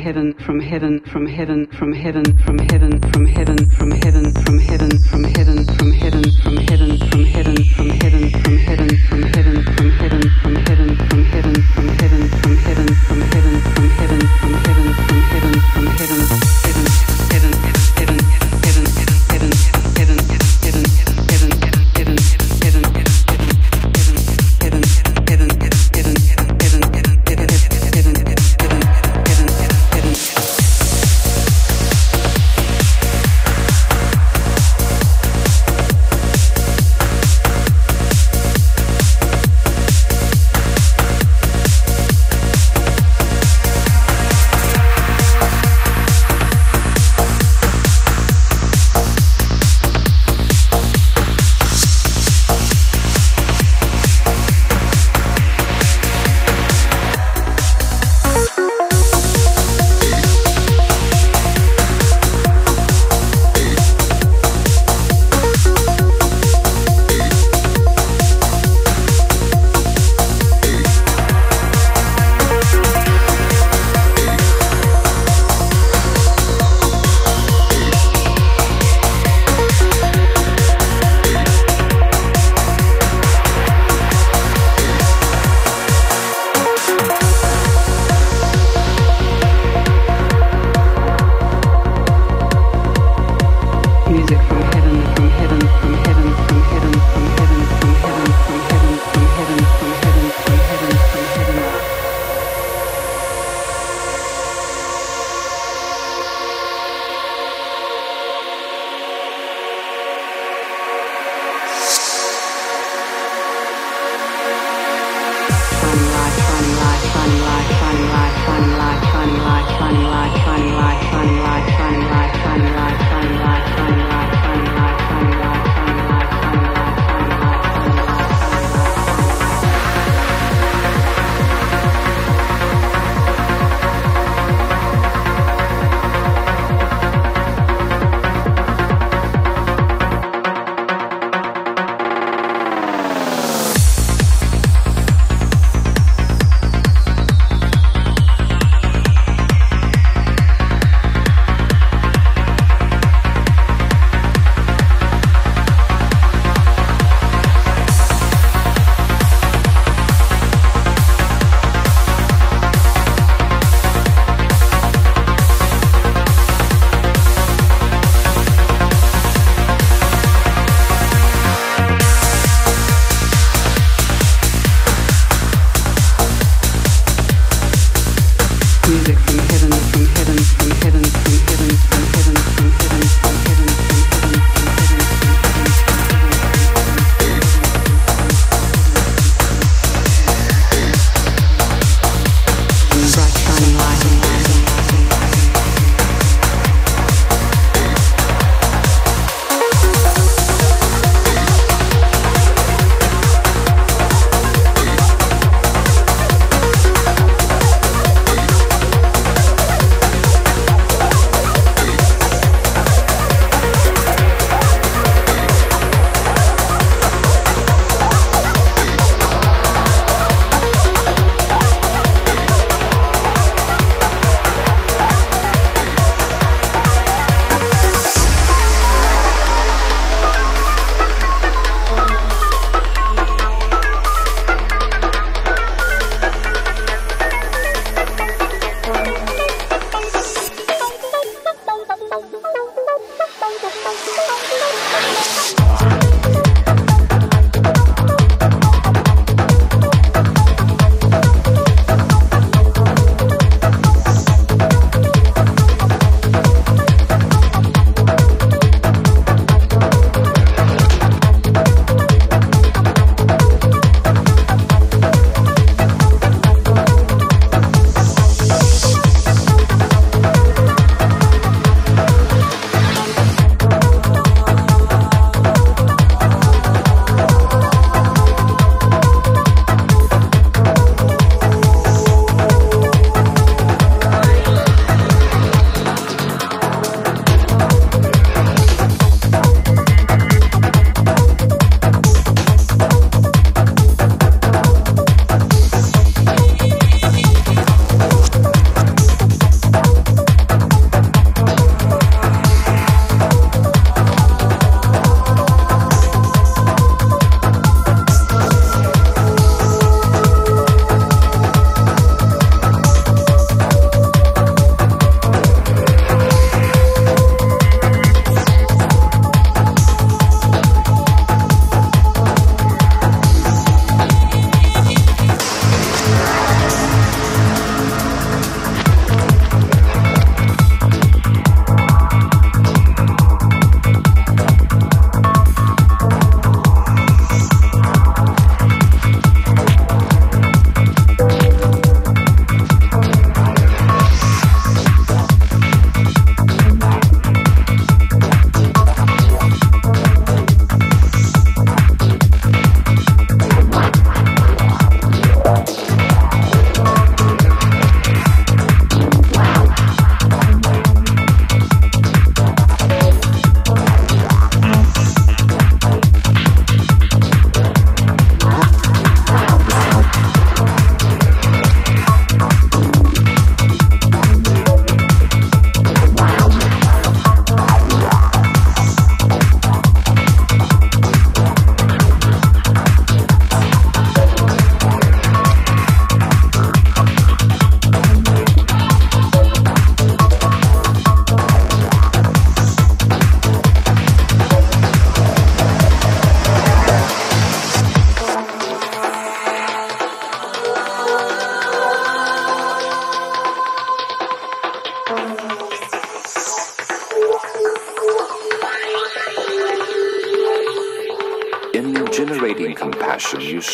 heaven from heaven from heaven from heaven from heaven from heaven from heaven from heaven from heaven from heaven from heaven from heaven from heaven from heaven from heaven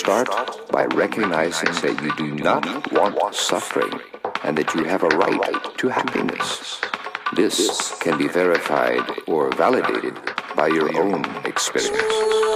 start by recognizing that you do not want suffering and that you have a right to happiness. This can be verified or validated by your own experience.